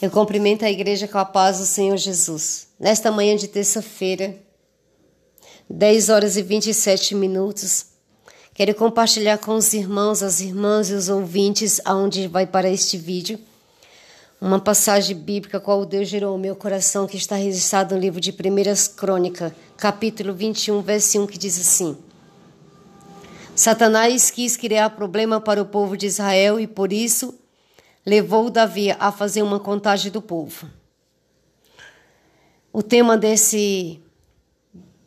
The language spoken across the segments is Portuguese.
Eu cumprimento a igreja com a paz do Senhor Jesus. Nesta manhã de terça-feira, 10 horas e 27 minutos, quero compartilhar com os irmãos, as irmãs e os ouvintes aonde vai para este vídeo uma passagem bíblica qual Deus gerou o meu coração que está registrado no livro de Primeiras Crônicas, capítulo 21, verso 1, que diz assim: Satanás quis criar problema para o povo de Israel e por isso levou Davi a fazer uma contagem do povo. O tema desse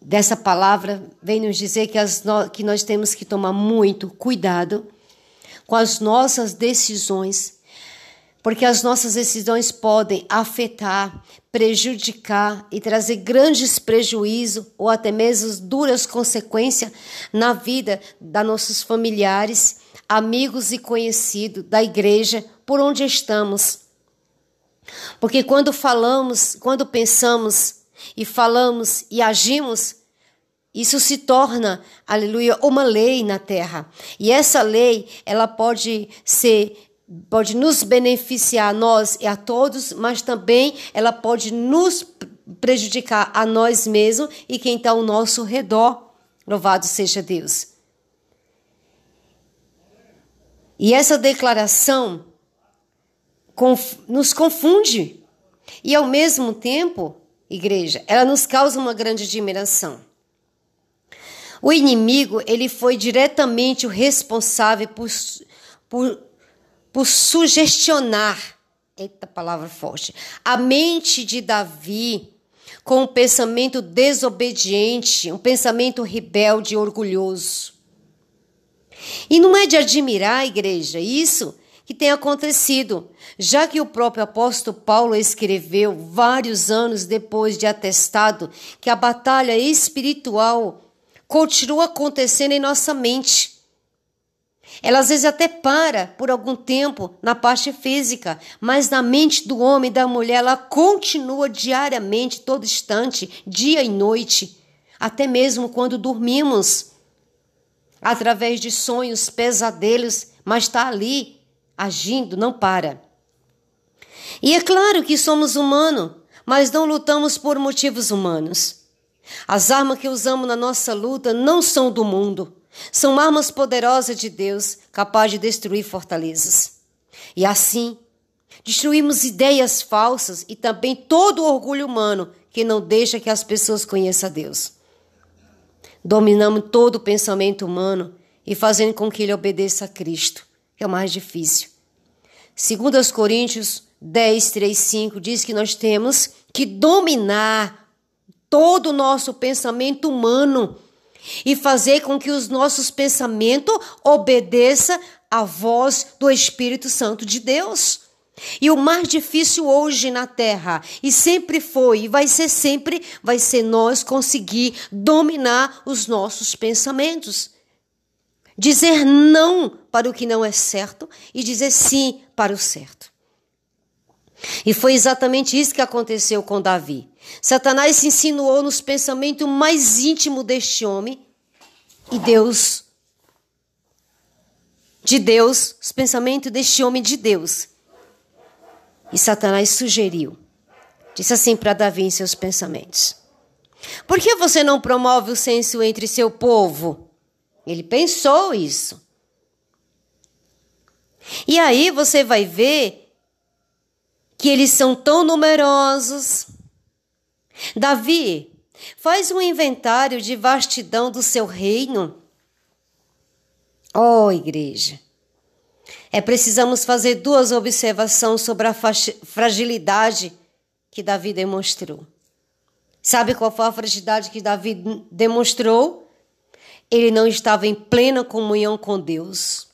dessa palavra vem nos dizer que, as, que nós temos que tomar muito cuidado com as nossas decisões, porque as nossas decisões podem afetar, prejudicar e trazer grandes prejuízos ou até mesmo duras consequências na vida dos nossos familiares, amigos e conhecidos da igreja por onde estamos. Porque quando falamos, quando pensamos e falamos e agimos, isso se torna, aleluia, uma lei na terra. E essa lei, ela pode ser pode nos beneficiar a nós e a todos, mas também ela pode nos prejudicar a nós mesmos e quem está ao nosso redor. Louvado seja Deus. E essa declaração nos confunde. E ao mesmo tempo, igreja, ela nos causa uma grande admiração. O inimigo, ele foi diretamente o responsável por, por, por sugestionar, eita palavra forte, a mente de Davi com um pensamento desobediente, um pensamento rebelde e orgulhoso. E não é de admirar, igreja, isso que tem acontecido, já que o próprio apóstolo Paulo escreveu vários anos depois de atestado que a batalha espiritual continua acontecendo em nossa mente. Ela às vezes até para por algum tempo na parte física, mas na mente do homem e da mulher ela continua diariamente, todo instante, dia e noite, até mesmo quando dormimos, através de sonhos, pesadelos, mas está ali agindo, não para. E é claro que somos humanos, mas não lutamos por motivos humanos. As armas que usamos na nossa luta não são do mundo. São armas poderosas de Deus, capazes de destruir fortalezas. E assim, destruímos ideias falsas e também todo o orgulho humano que não deixa que as pessoas conheçam a Deus. Dominamos todo o pensamento humano e fazendo com que ele obedeça a Cristo é o mais difícil. Segundo os Coríntios 10, 3, 5 diz que nós temos que dominar todo o nosso pensamento humano e fazer com que os nossos pensamentos obedeçam à voz do Espírito Santo de Deus. E o mais difícil hoje na terra, e sempre foi, e vai ser sempre, vai ser nós conseguir dominar os nossos pensamentos dizer não para o que não é certo e dizer sim para o certo. E foi exatamente isso que aconteceu com Davi. Satanás se insinuou nos pensamentos mais íntimos deste homem e Deus, de Deus, os pensamentos deste homem de Deus. E Satanás sugeriu, disse assim para Davi em seus pensamentos: Por que você não promove o censo entre seu povo? Ele pensou isso. E aí você vai ver que eles são tão numerosos. Davi, faz um inventário de vastidão do seu reino. Oh, igreja. É precisamos fazer duas observações sobre a fragilidade que Davi demonstrou. Sabe qual foi a fragilidade que Davi demonstrou? Ele não estava em plena comunhão com Deus.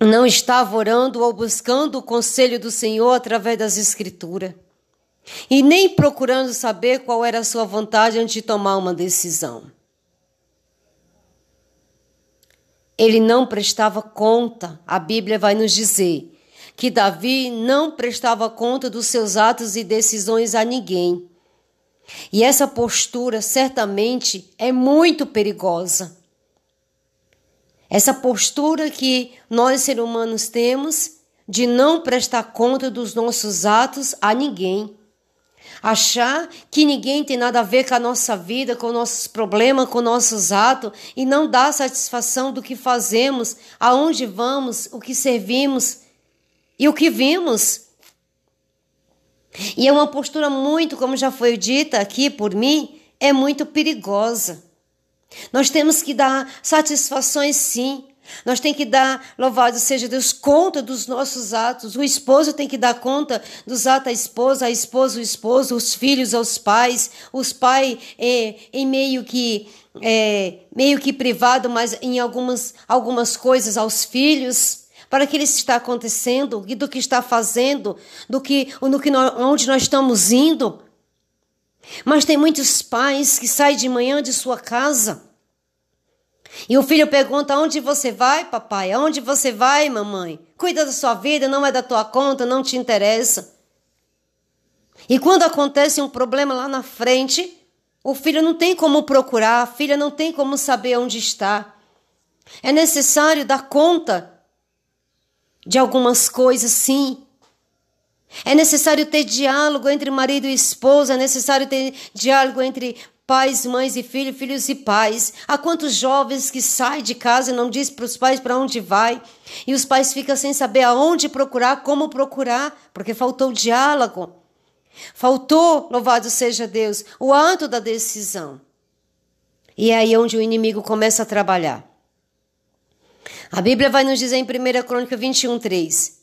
Não estava orando ou buscando o conselho do Senhor através das Escrituras. E nem procurando saber qual era a sua vontade antes de tomar uma decisão. Ele não prestava conta, a Bíblia vai nos dizer, que Davi não prestava conta dos seus atos e decisões a ninguém. E essa postura certamente é muito perigosa. Essa postura que nós seres humanos temos de não prestar conta dos nossos atos a ninguém. Achar que ninguém tem nada a ver com a nossa vida, com nossos problemas, com nossos atos e não dar satisfação do que fazemos, aonde vamos, o que servimos e o que vimos. E é uma postura muito, como já foi dita aqui por mim, é muito perigosa. Nós temos que dar satisfações sim. Nós temos que dar, louvado seja Deus, conta dos nossos atos. O esposo tem que dar conta dos atos à esposa, a esposa, o esposo, os filhos aos pais, os pais é, em meio que é, meio que privado, mas em algumas, algumas coisas aos filhos para que ele está acontecendo e do que está fazendo, do que, no que nós, onde nós estamos indo. Mas tem muitos pais que saem de manhã de sua casa e o filho pergunta: Onde você vai, papai? Aonde você vai, mamãe? Cuida da sua vida, não é da tua conta, não te interessa. E quando acontece um problema lá na frente, o filho não tem como procurar, a filha não tem como saber onde está. É necessário dar conta de algumas coisas, sim. É necessário ter diálogo entre marido e esposa, é necessário ter diálogo entre pais, mães e filhos, filhos e pais. Há quantos jovens que saem de casa e não diz para os pais para onde vai, e os pais ficam sem saber aonde procurar, como procurar, porque faltou diálogo. Faltou, louvado seja Deus, o ato da decisão. E é aí onde o inimigo começa a trabalhar. A Bíblia vai nos dizer em 1 Crônica 21, 3,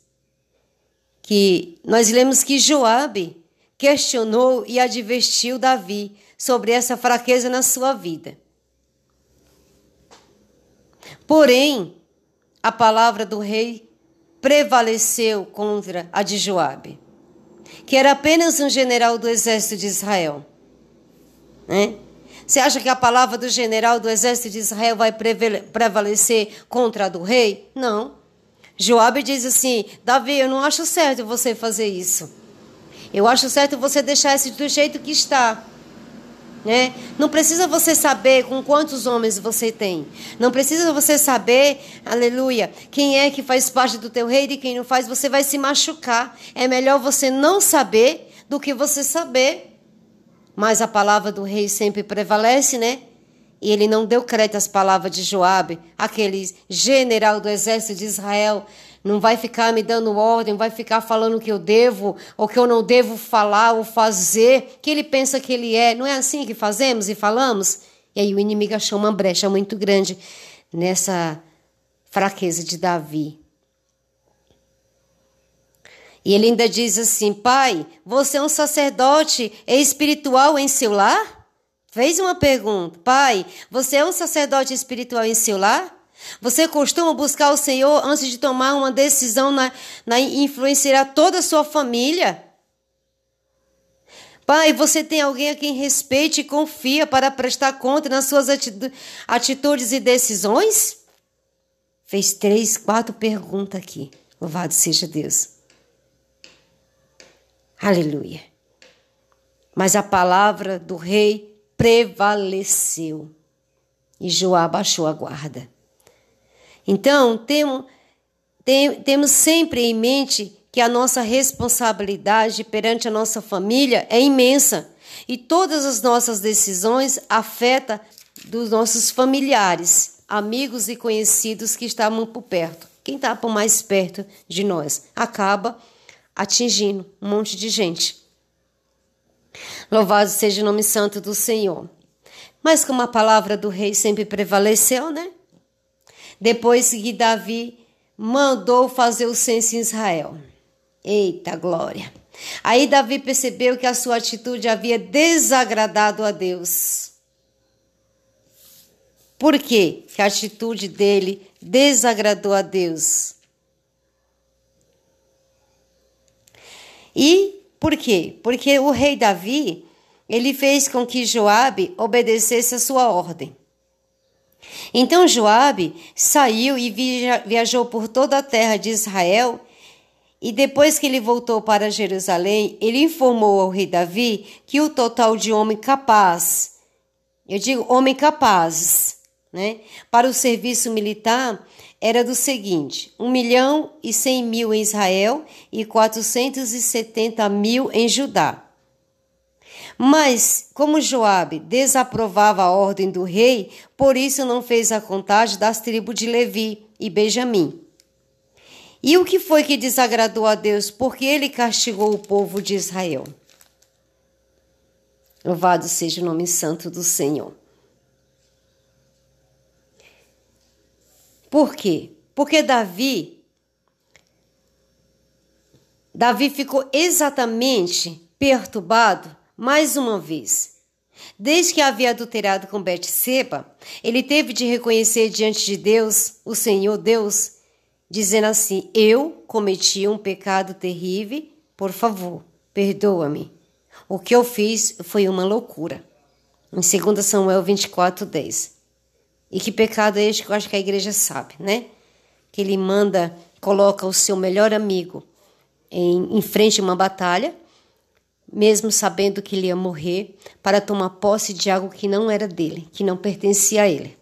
que nós lemos que Joabe questionou e advertiu Davi sobre essa fraqueza na sua vida. Porém, a palavra do rei prevaleceu contra a de Joabe, que era apenas um general do exército de Israel. Né? Você acha que a palavra do general do exército de Israel vai prevalecer contra a do rei? Não. Joabe diz assim: Davi, eu não acho certo você fazer isso. Eu acho certo você deixar esse do jeito que está. Né? Não precisa você saber com quantos homens você tem. Não precisa você saber, aleluia, quem é que faz parte do teu rei e quem não faz. Você vai se machucar. É melhor você não saber do que você saber mas a palavra do rei sempre prevalece, né? E ele não deu crédito às palavras de Joabe, aquele general do exército de Israel. Não vai ficar me dando ordem, vai ficar falando o que eu devo ou que eu não devo falar ou fazer, que ele pensa que ele é. Não é assim que fazemos e falamos? E aí o inimigo achou uma brecha muito grande nessa fraqueza de Davi. E ele ainda diz assim: Pai, você é um sacerdote espiritual em seu lar? Fez uma pergunta: Pai, você é um sacerdote espiritual em seu lar? Você costuma buscar o Senhor antes de tomar uma decisão na, na influenciar toda a sua família? Pai, você tem alguém a quem respeite e confia para prestar conta nas suas atitudes e decisões? Fez três, quatro perguntas aqui. Louvado seja Deus. Aleluia. Mas a palavra do rei prevaleceu e Joá baixou a guarda. Então, temos, tem, temos sempre em mente que a nossa responsabilidade perante a nossa família é imensa e todas as nossas decisões afetam dos nossos familiares, amigos e conhecidos que estavam por perto. Quem está por mais perto de nós acaba atingindo um monte de gente. Louvado seja o nome santo do Senhor. Mas como a palavra do rei sempre prevaleceu, né? Depois que Davi mandou fazer o censo em Israel. Eita glória! Aí Davi percebeu que a sua atitude havia desagradado a Deus. Por quê? Que a atitude dele desagradou a Deus. E por quê? Porque o rei Davi, ele fez com que Joabe obedecesse a sua ordem. Então Joabe saiu e viajou por toda a terra de Israel, e depois que ele voltou para Jerusalém, ele informou ao rei Davi que o total de homem capaz, eu digo homem capazes, né, para o serviço militar era do seguinte: 1 milhão e 100 mil em Israel e 470 mil em Judá. Mas, como Joabe desaprovava a ordem do rei, por isso não fez a contagem das tribos de Levi e Benjamim. E o que foi que desagradou a Deus? Porque ele castigou o povo de Israel. Louvado seja o nome santo do Senhor. Por quê? Porque Davi Davi ficou exatamente perturbado mais uma vez. Desde que havia adulterado com Betseba, ele teve de reconhecer diante de Deus, o Senhor Deus, dizendo assim: Eu cometi um pecado terrível, por favor, perdoa-me. O que eu fiz foi uma loucura. Em 2 Samuel 24, 10. E que pecado é este que eu acho que a igreja sabe, né? Que ele manda, coloca o seu melhor amigo em, em frente a uma batalha, mesmo sabendo que ele ia morrer, para tomar posse de algo que não era dele, que não pertencia a ele.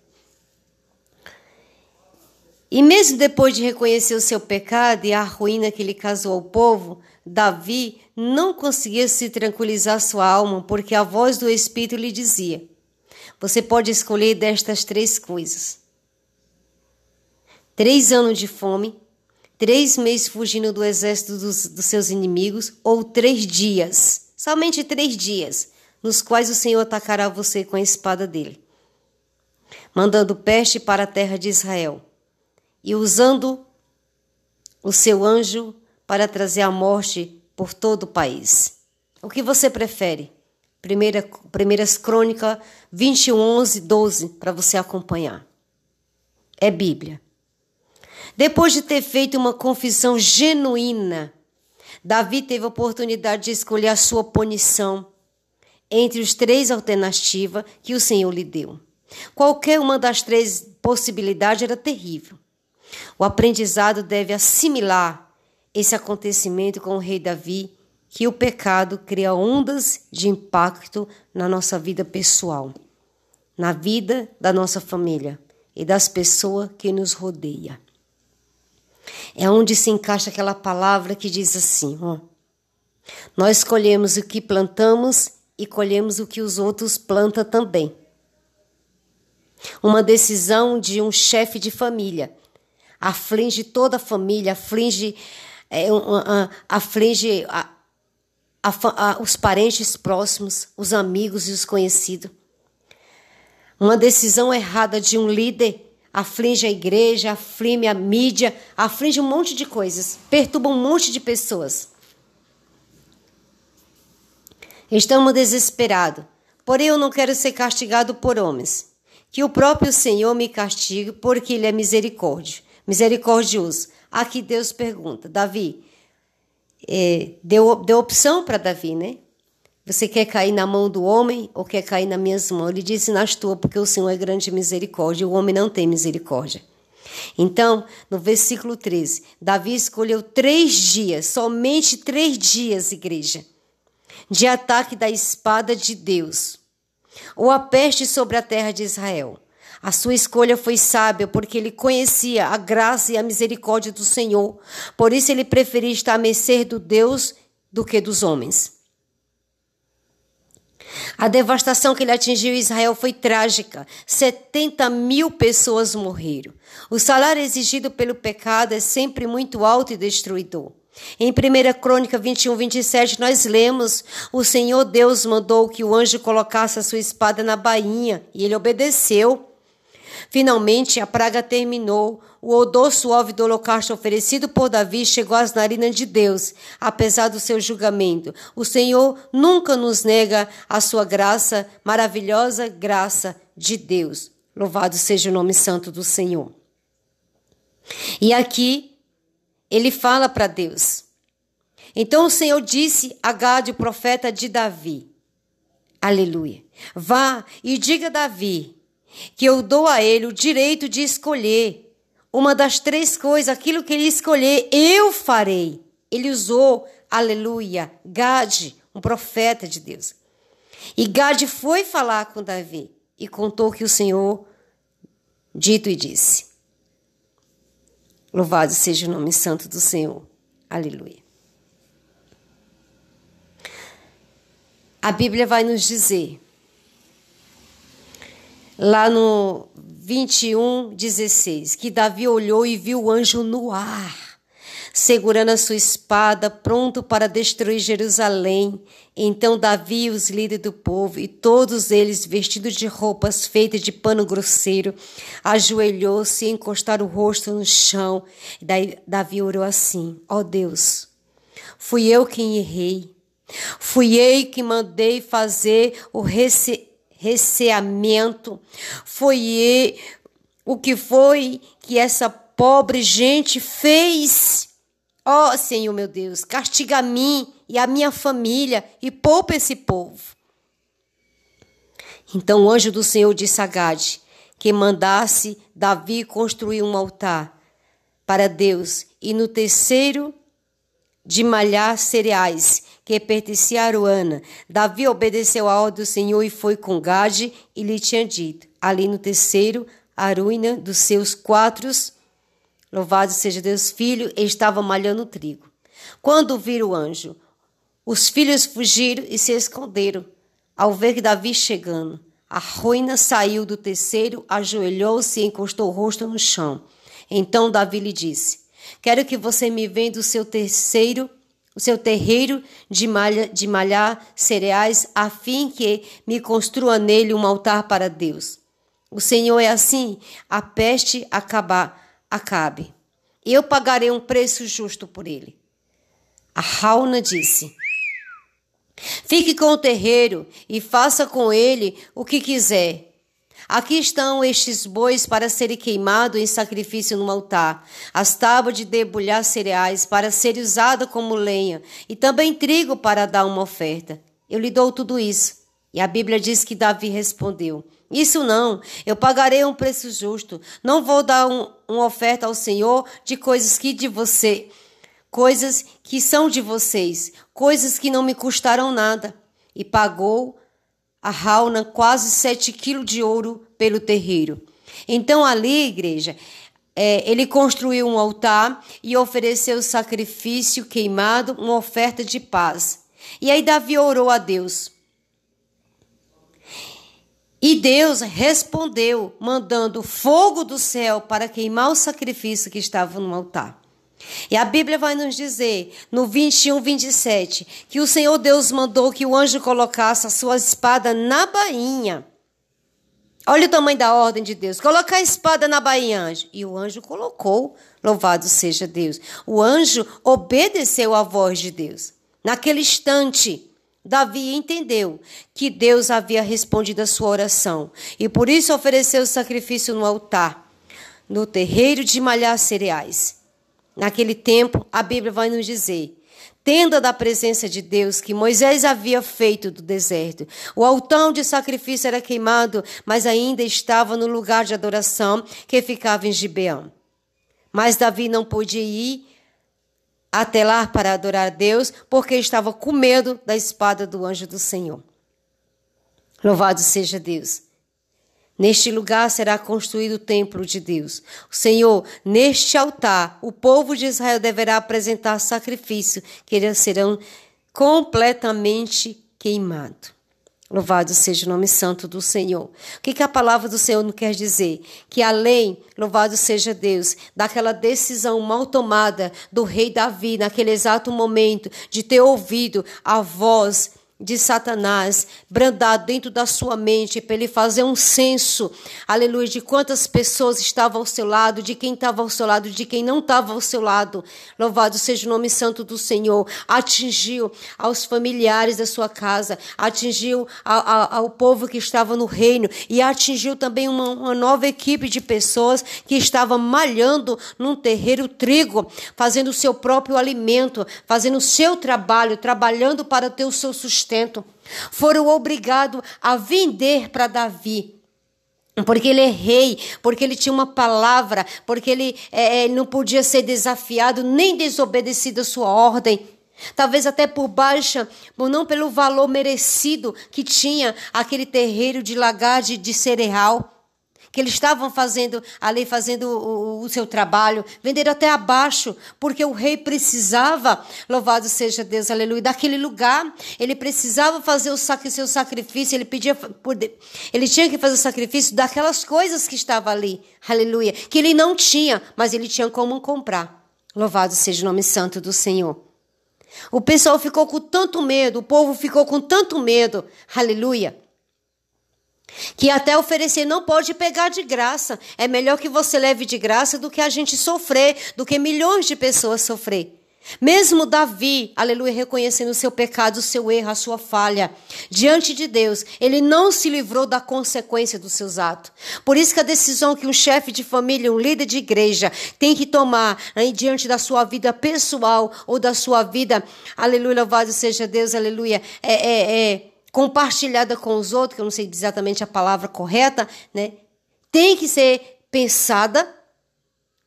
E mesmo depois de reconhecer o seu pecado e a ruína que lhe causou ao povo, Davi não conseguia se tranquilizar sua alma, porque a voz do Espírito lhe dizia: Você pode escolher destas três coisas: três anos de fome, três meses fugindo do exército dos, dos seus inimigos, ou três dias, somente três dias, nos quais o Senhor atacará você com a espada dele, mandando peste para a terra de Israel e usando o seu anjo para trazer a morte por todo o país. O que você prefere? Primeira, primeiras Crônicas 21, 11, 12, para você acompanhar. É Bíblia. Depois de ter feito uma confissão genuína, Davi teve a oportunidade de escolher a sua punição entre os três alternativas que o Senhor lhe deu. Qualquer uma das três possibilidades era terrível. O aprendizado deve assimilar esse acontecimento com o rei Davi, que o pecado cria ondas de impacto na nossa vida pessoal, na vida da nossa família e das pessoas que nos rodeia. É onde se encaixa aquela palavra que diz assim: ó, nós colhemos o que plantamos e colhemos o que os outros plantam também. Uma decisão de um chefe de família aflige toda a família, aflige, é, aflige a, a, a, os parentes próximos, os amigos e os conhecidos. Uma decisão errada de um líder aflige a igreja, aflige a mídia, aflige um monte de coisas, perturba um monte de pessoas. Estamos desesperados, porém eu não quero ser castigado por homens. Que o próprio Senhor me castigue, porque Ele é misericórdia misericordioso. Aqui Deus pergunta, Davi, é, deu, deu opção para Davi, né? Você quer cair na mão do homem ou quer cair nas minhas mãos? Ele disse nas tuas, porque o Senhor é grande misericórdia, o homem não tem misericórdia. Então, no versículo 13, Davi escolheu três dias, somente três dias, igreja, de ataque da espada de Deus, ou a peste sobre a terra de Israel. A sua escolha foi sábia, porque ele conhecia a graça e a misericórdia do Senhor. Por isso ele preferia estar a mercê do Deus do que dos homens. A devastação que ele atingiu Israel foi trágica. 70 mil pessoas morreram. O salário exigido pelo pecado é sempre muito alto e destruidor. Em 1 Crônica 21, 27, nós lemos: O Senhor Deus mandou que o anjo colocasse a sua espada na bainha, e ele obedeceu. Finalmente, a praga terminou. O odor suave do holocausto oferecido por Davi chegou às narinas de Deus, apesar do seu julgamento. O Senhor nunca nos nega a sua graça, maravilhosa graça de Deus. Louvado seja o nome santo do Senhor. E aqui ele fala para Deus. Então o Senhor disse a Gade, o profeta de Davi: Aleluia. Vá e diga a Davi que eu dou a ele o direito de escolher uma das três coisas, aquilo que ele escolher, eu farei. Ele usou, aleluia, Gade, um profeta de Deus. E Gade foi falar com Davi e contou que o Senhor Dito e disse: Louvado seja o nome santo do Senhor. Aleluia. A Bíblia vai nos dizer, lá no 21, 16, que Davi olhou e viu o anjo no ar segurando a sua espada, pronto para destruir Jerusalém. Então Davi e os líderes do povo, e todos eles vestidos de roupas feitas de pano grosseiro, ajoelhou-se e encostaram o rosto no chão. Daí Davi orou assim: Ó oh Deus, fui eu quem errei. Fui eu que mandei fazer o receamento. Foi o que foi que essa pobre gente fez. Ó oh, Senhor meu Deus, castiga a mim e a minha família e poupa esse povo. Então o anjo do Senhor disse a Gade que mandasse Davi construir um altar para Deus e no terceiro de malhar cereais que pertencia a Aruana. Davi obedeceu a ordem do Senhor e foi com Gade e lhe tinha dito, ali no terceiro, a ruína dos seus quatro Louvado seja Deus, filho, estava malhando trigo. Quando viram o anjo, os filhos fugiram e se esconderam. Ao ver Davi chegando, a ruína saiu do terceiro, ajoelhou-se e encostou o rosto no chão. Então Davi lhe disse: Quero que você me venda o seu terceiro, o seu terreiro de, malha, de malhar cereais, a fim que me construa nele um altar para Deus. O Senhor é assim, a peste acabar acabe. Eu pagarei um preço justo por ele. A Rauna disse: Fique com o terreiro e faça com ele o que quiser. Aqui estão estes bois para serem queimados em sacrifício no altar, as tábuas de debulhar cereais para serem usadas como lenha, e também trigo para dar uma oferta. Eu lhe dou tudo isso. E a Bíblia diz que Davi respondeu: isso não, eu pagarei um preço justo. Não vou dar um, uma oferta ao Senhor de coisas que de você, coisas que são de vocês, coisas que não me custaram nada. E pagou a Rauna quase sete quilos de ouro pelo terreiro. Então ali, igreja, é, ele construiu um altar e ofereceu sacrifício queimado, uma oferta de paz. E aí Davi orou a Deus. E Deus respondeu, mandando fogo do céu para queimar o sacrifício que estava no altar. E a Bíblia vai nos dizer, no 21, 27, que o Senhor Deus mandou que o anjo colocasse a sua espada na bainha. Olha o tamanho da ordem de Deus. Coloca a espada na bainha, anjo. E o anjo colocou. Louvado seja Deus. O anjo obedeceu à voz de Deus. Naquele instante, Davi entendeu que Deus havia respondido a sua oração e por isso ofereceu o sacrifício no altar, no terreiro de malhar cereais. Naquele tempo, a Bíblia vai nos dizer: tenda da presença de Deus que Moisés havia feito do deserto. O altar de sacrifício era queimado, mas ainda estava no lugar de adoração que ficava em Gibeão. Mas Davi não podia ir até lá para adorar Deus, porque estava com medo da espada do anjo do Senhor. Louvado seja Deus. Neste lugar será construído o templo de Deus. O Senhor, neste altar, o povo de Israel deverá apresentar sacrifício, que eles serão completamente queimados. Louvado seja o nome santo do Senhor. O que, que a palavra do Senhor não quer dizer? Que além, louvado seja Deus, daquela decisão mal tomada do rei Davi naquele exato momento de ter ouvido a voz de Satanás brandar dentro da sua mente para ele fazer um censo, aleluia, de quantas pessoas estavam ao seu lado, de quem estava ao seu lado, de quem não estava ao seu lado. Louvado seja o nome santo do Senhor. Atingiu aos familiares da sua casa, atingiu ao povo que estava no reino e atingiu também uma, uma nova equipe de pessoas que estava malhando num terreiro trigo, fazendo o seu próprio alimento, fazendo o seu trabalho, trabalhando para ter o seu sustento sustento. Foram obrigados a vender para Davi. Porque ele é rei, porque ele tinha uma palavra, porque ele é, é não podia ser desafiado nem desobedecido a sua ordem. Talvez até por baixa, ou não pelo valor merecido que tinha aquele terreiro de lagar de, de cereal. Que eles estavam fazendo ali, fazendo o, o, seu trabalho, venderam até abaixo, porque o rei precisava, louvado seja Deus, aleluia, daquele lugar. Ele precisava fazer o seu sacrifício, ele pedia, ele tinha que fazer o sacrifício daquelas coisas que estavam ali, aleluia, que ele não tinha, mas ele tinha como comprar. Louvado seja o nome santo do Senhor. O pessoal ficou com tanto medo, o povo ficou com tanto medo, aleluia que até oferecer não pode pegar de graça. É melhor que você leve de graça do que a gente sofrer, do que milhões de pessoas sofrer. Mesmo Davi, aleluia, reconhecendo o seu pecado, o seu erro, a sua falha, diante de Deus, ele não se livrou da consequência dos seus atos. Por isso que a decisão que um chefe de família, um líder de igreja, tem que tomar né, diante da sua vida pessoal ou da sua vida, aleluia, louvado seja Deus, aleluia, é, é, é compartilhada com os outros, que eu não sei exatamente a palavra correta, né? Tem que ser pensada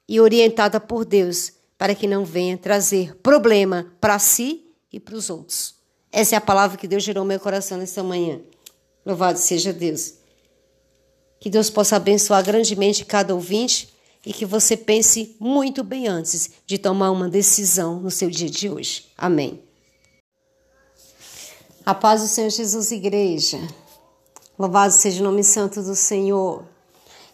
e orientada por Deus, para que não venha trazer problema para si e para os outros. Essa é a palavra que Deus gerou no meu coração nesta manhã. Louvado seja Deus. Que Deus possa abençoar grandemente cada ouvinte e que você pense muito bem antes de tomar uma decisão no seu dia de hoje. Amém. A paz do Senhor Jesus, igreja. Louvado seja o nome santo do Senhor.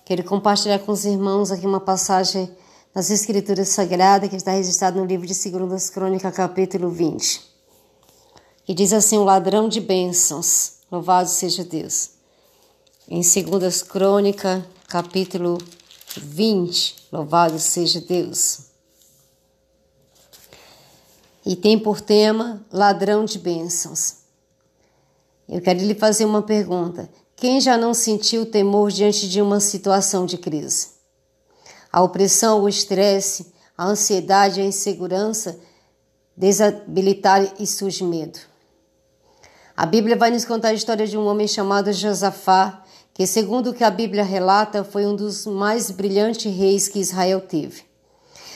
Quero compartilhar com os irmãos aqui uma passagem das Escrituras Sagradas que está registrada no livro de 2 Crônicas, capítulo 20. E diz assim: O ladrão de bênçãos. Louvado seja Deus. Em 2 Crônicas, capítulo 20. Louvado seja Deus. E tem por tema ladrão de bênçãos. Eu quero lhe fazer uma pergunta. Quem já não sentiu temor diante de uma situação de crise? A opressão, o estresse, a ansiedade, a insegurança desabilitar e surge medo. A Bíblia vai nos contar a história de um homem chamado Josafá, que, segundo o que a Bíblia relata, foi um dos mais brilhantes reis que Israel teve.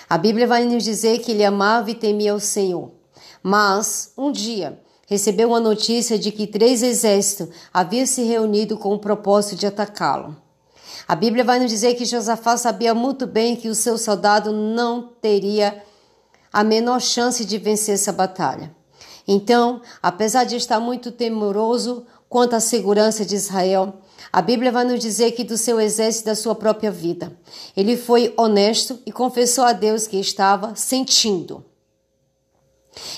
A Bíblia vai nos dizer que ele amava e temia o Senhor. Mas, um dia, recebeu uma notícia de que três exércitos haviam se reunido com o propósito de atacá-lo. A Bíblia vai nos dizer que Josafá sabia muito bem que o seu soldado não teria a menor chance de vencer essa batalha. Então, apesar de estar muito temoroso quanto à segurança de Israel, a Bíblia vai nos dizer que do seu exército da sua própria vida. Ele foi honesto e confessou a Deus que estava sentindo.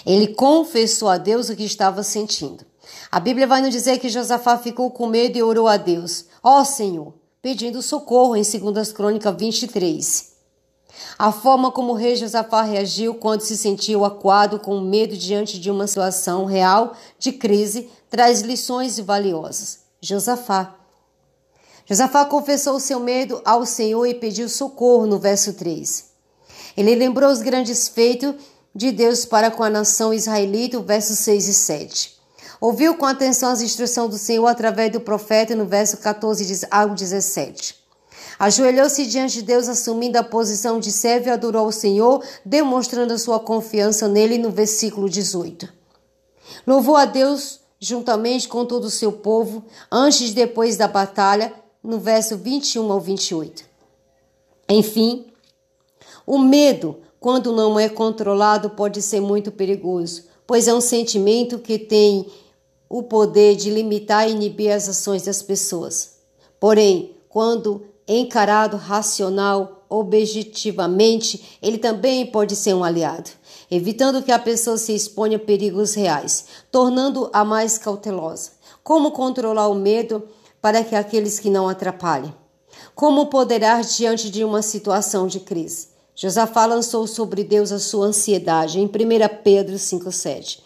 Ele confessou a Deus o que estava sentindo. A Bíblia vai nos dizer que Josafá ficou com medo e orou a Deus: Ó oh, Senhor, pedindo socorro em 2 Crônicas 23. A forma como o rei Josafá reagiu quando se sentiu acuado com medo diante de uma situação real de crise traz lições valiosas. Josafá. Josafá confessou seu medo ao Senhor e pediu socorro no verso 3. Ele lembrou os grandes feitos de Deus para com a nação israelita, versos 6 e 7. Ouviu com atenção as instruções do Senhor através do profeta no verso 14 ao 17. Ajoelhou-se diante de Deus, assumindo a posição de servo e adorou o Senhor, demonstrando sua confiança nele no versículo 18. Louvou a Deus juntamente com todo o seu povo, antes e depois da batalha, no verso 21 ao 28. Enfim, o medo quando não é controlado, pode ser muito perigoso, pois é um sentimento que tem o poder de limitar e inibir as ações das pessoas. Porém, quando encarado racional, objetivamente, ele também pode ser um aliado, evitando que a pessoa se exponha a perigos reais, tornando-a mais cautelosa. Como controlar o medo para que aqueles que não atrapalhem? Como poderá diante de uma situação de crise? Josafá lançou sobre Deus a sua ansiedade, em 1 Pedro 5,7.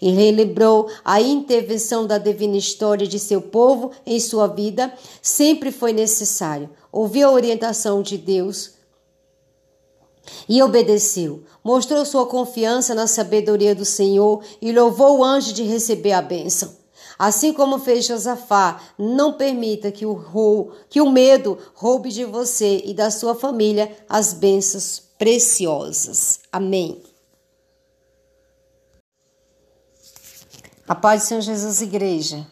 E relembrou a intervenção da divina história de seu povo em sua vida. Sempre foi necessário ouvir a orientação de Deus e obedeceu. Mostrou sua confiança na sabedoria do Senhor e louvou o anjo de receber a bênção. Assim como fez Josafá, não permita que o, rou, que o medo roube de você e da sua família as bênçãos preciosas. Amém. A paz do Senhor Jesus, igreja.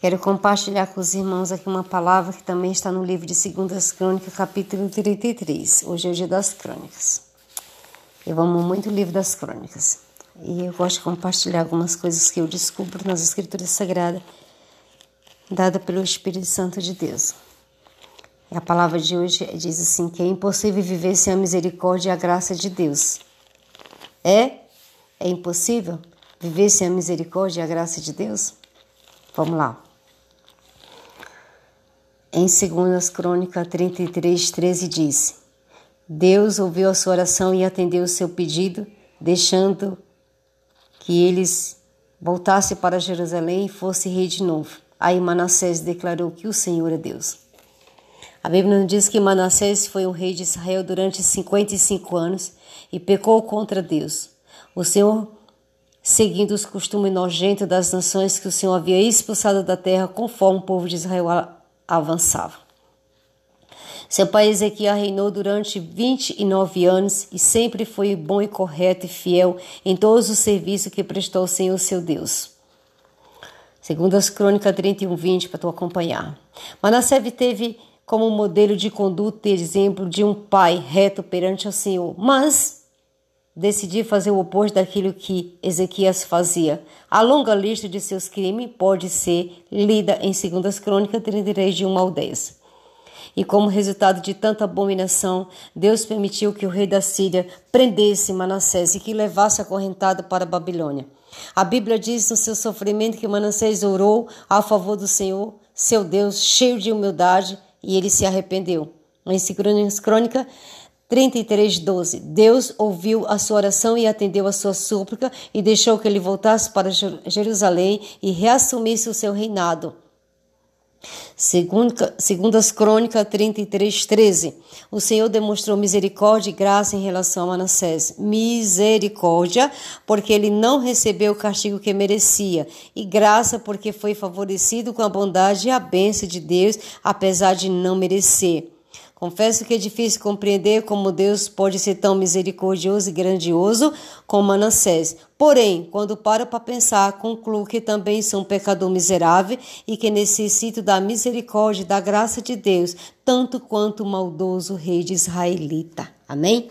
Quero compartilhar com os irmãos aqui uma palavra que também está no livro de Segundas Crônicas, capítulo 33. Hoje é o dia das crônicas. Eu amo muito o livro das crônicas. E eu gosto de compartilhar algumas coisas que eu descubro nas escrituras sagradas, dada pelo Espírito Santo de Deus. E a palavra de hoje diz assim: que é impossível viver sem a misericórdia e a graça de Deus. É? É impossível viver sem a misericórdia e a graça de Deus? Vamos lá. Em 2 Crônica 33, 13 diz: Deus ouviu a sua oração e atendeu o seu pedido, deixando que eles voltassem para Jerusalém e fosse rei de novo. Aí Manassés declarou que o Senhor é Deus. A Bíblia nos diz que Manassés foi um rei de Israel durante 55 anos e pecou contra Deus. O Senhor seguindo os costumes nojentos das nações que o Senhor havia expulsado da terra, conforme o povo de Israel avançava. Seu pai Ezequiel reinou durante 29 anos e sempre foi bom e correto e fiel em todos os serviços que prestou ao Senhor seu Deus. Segundo as crônicas 31, 20, para tu acompanhar. Manassés teve como modelo de conduta e exemplo de um pai reto perante o Senhor, mas decidi fazer o oposto daquilo que Ezequias fazia. A longa lista de seus crimes pode ser lida em 2 Crônicas 33, de 1 ao 10. E como resultado de tanta abominação, Deus permitiu que o rei da Síria prendesse Manassés e que levasse acorrentado para a Babilônia. A Bíblia diz no seu sofrimento que Manassés orou a favor do Senhor, seu Deus, cheio de humildade, e ele se arrependeu. Em 2 Crônicas 33, 12. Deus ouviu a sua oração e atendeu a sua súplica e deixou que ele voltasse para Jerusalém e reassumisse o seu reinado. Segunda, segundas Crônicas 33, 13. O Senhor demonstrou misericórdia e graça em relação a Manassés. Misericórdia, porque ele não recebeu o castigo que merecia, e graça, porque foi favorecido com a bondade e a bênção de Deus, apesar de não merecer. Confesso que é difícil compreender como Deus pode ser tão misericordioso e grandioso como Manassés. Porém, quando paro para pensar, concluo que também sou um pecador miserável e que necessito da misericórdia e da graça de Deus, tanto quanto o maldoso rei de Israelita. Amém?